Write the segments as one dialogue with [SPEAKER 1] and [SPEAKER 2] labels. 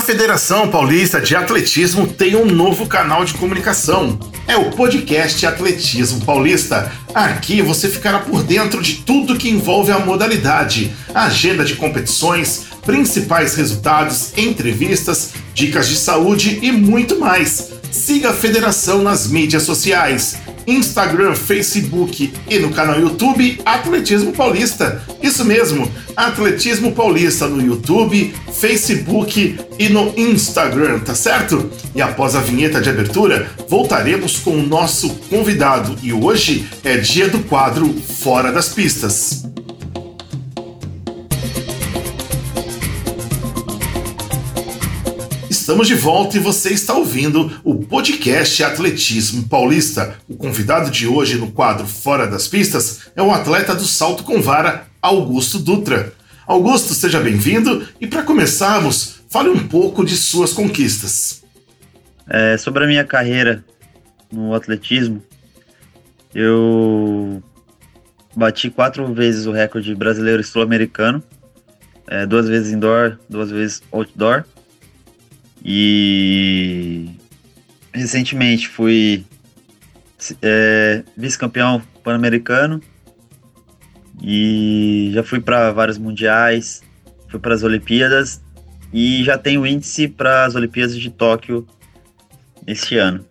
[SPEAKER 1] A Federação Paulista de Atletismo tem um novo canal de comunicação. É o podcast Atletismo Paulista. Aqui você ficará por dentro de tudo que envolve a modalidade, agenda de competições, principais resultados, entrevistas, dicas de saúde e muito mais. Siga a federação nas mídias sociais. Instagram, Facebook e no canal YouTube Atletismo Paulista. Isso mesmo, Atletismo Paulista no YouTube, Facebook e no Instagram, tá certo? E após a vinheta de abertura, voltaremos com o nosso convidado e hoje é dia do quadro Fora das Pistas. Estamos de volta e você está ouvindo o podcast Atletismo Paulista. O convidado de hoje no quadro Fora das Pistas é o atleta do salto com vara, Augusto Dutra. Augusto, seja bem-vindo e para começarmos, fale um pouco de suas conquistas.
[SPEAKER 2] É, sobre a minha carreira no atletismo, eu bati quatro vezes o recorde brasileiro e sul-americano, é, duas vezes indoor, duas vezes outdoor e recentemente fui é, vice-campeão pan-americano e já fui para vários mundiais, fui para as Olimpíadas e já tenho índice para as Olimpíadas de Tóquio este ano.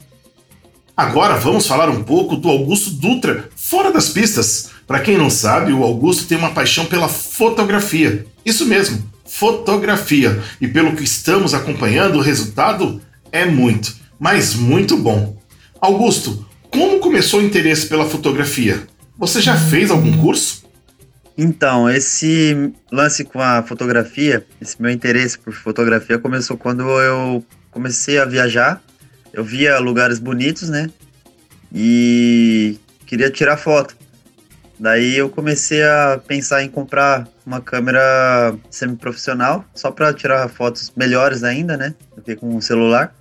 [SPEAKER 1] Agora vamos falar um pouco do Augusto Dutra, fora das pistas. Para quem não sabe, o Augusto tem uma paixão pela fotografia. Isso mesmo, fotografia. E pelo que estamos acompanhando, o resultado é muito, mas muito bom. Augusto, como começou o interesse pela fotografia? Você já fez algum curso?
[SPEAKER 2] Então, esse lance com a fotografia, esse meu interesse por fotografia começou quando eu comecei a viajar. Eu via lugares bonitos, né? E queria tirar foto. Daí eu comecei a pensar em comprar uma câmera semi-profissional, só para tirar fotos melhores ainda, né? Do que com o celular.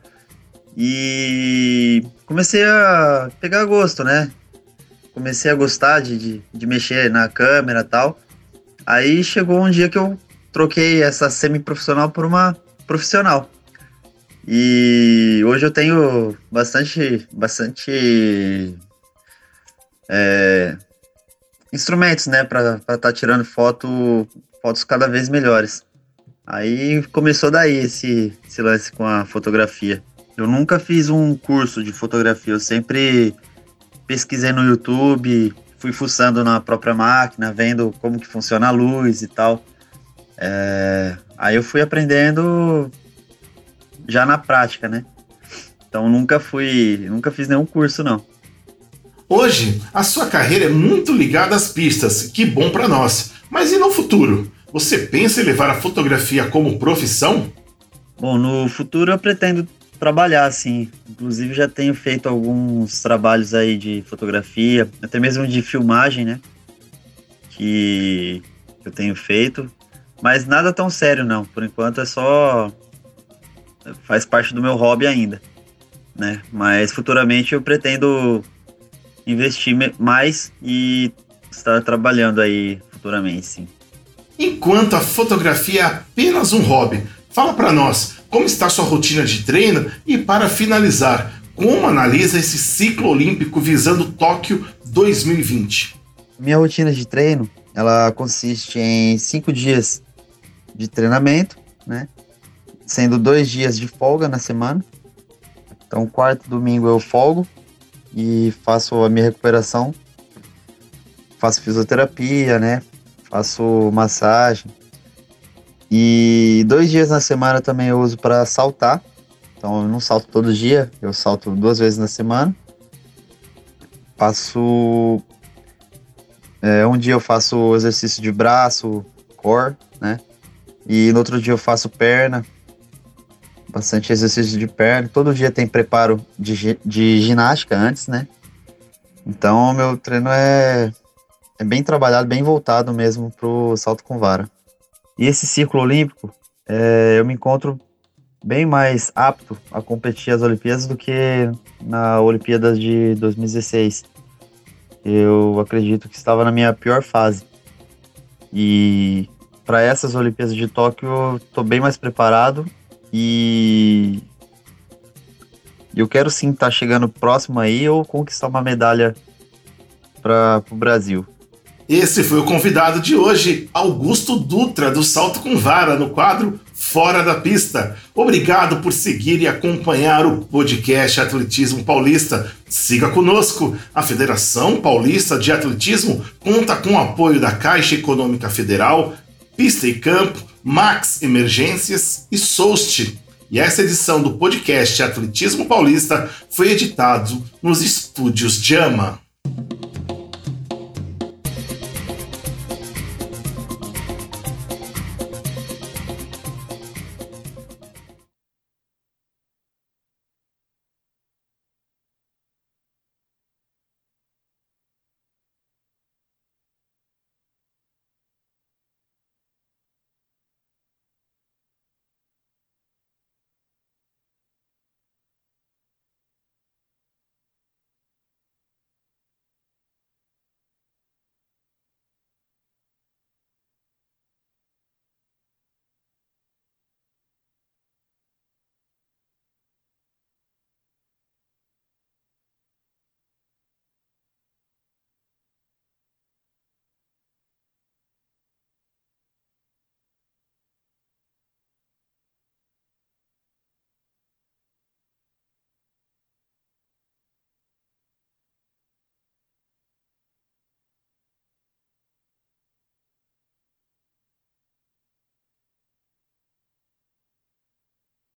[SPEAKER 2] E comecei a pegar gosto, né? Comecei a gostar de, de, de mexer na câmera tal. Aí chegou um dia que eu troquei essa semi-profissional por uma profissional. E hoje eu tenho bastante, bastante é, instrumentos, né, para estar tá tirando foto, fotos cada vez melhores. Aí começou daí esse, esse lance com a fotografia. Eu nunca fiz um curso de fotografia, eu sempre pesquisei no YouTube, fui fuçando na própria máquina, vendo como que funciona a luz e tal. É, aí eu fui aprendendo já na prática, né? Então nunca fui, nunca fiz nenhum curso não.
[SPEAKER 1] Hoje, a sua carreira é muito ligada às pistas, que bom para nós. Mas e no futuro? Você pensa em levar a fotografia como profissão?
[SPEAKER 2] Bom, no futuro eu pretendo trabalhar assim. Inclusive já tenho feito alguns trabalhos aí de fotografia, até mesmo de filmagem, né? Que eu tenho feito, mas nada tão sério não. Por enquanto é só faz parte do meu hobby ainda, né? Mas futuramente eu pretendo investir mais e estar trabalhando aí futuramente, sim.
[SPEAKER 1] Enquanto a fotografia é apenas um hobby, fala para nós como está sua rotina de treino e para finalizar, como analisa esse ciclo olímpico visando Tóquio 2020?
[SPEAKER 2] Minha rotina de treino, ela consiste em cinco dias de treinamento, né? Sendo dois dias de folga na semana. Então, quarto domingo eu folgo e faço a minha recuperação. Faço fisioterapia, né? Faço massagem. E dois dias na semana também eu uso para saltar. Então eu não salto todo dia, eu salto duas vezes na semana. Faço. É, um dia eu faço exercício de braço, core, né? E no outro dia eu faço perna, bastante exercício de perna. Todo dia tem preparo de, de ginástica antes, né? Então, meu treino é, é bem trabalhado, bem voltado mesmo pro salto com vara. E esse ciclo olímpico, é, eu me encontro bem mais apto a competir as Olimpíadas do que na Olimpíada de 2016. Eu acredito que estava na minha pior fase. E para essas Olimpíadas de Tóquio, estou bem mais preparado E eu quero sim estar tá chegando próximo aí ou conquistar uma medalha para o Brasil.
[SPEAKER 1] Esse foi o convidado de hoje, Augusto Dutra, do Salto com Vara, no quadro Fora da Pista. Obrigado por seguir e acompanhar o podcast Atletismo Paulista. Siga conosco. A Federação Paulista de Atletismo conta com o apoio da Caixa Econômica Federal, Pista e Campo, Max Emergências e Soust. E essa edição do podcast Atletismo Paulista foi editado nos estúdios Jama.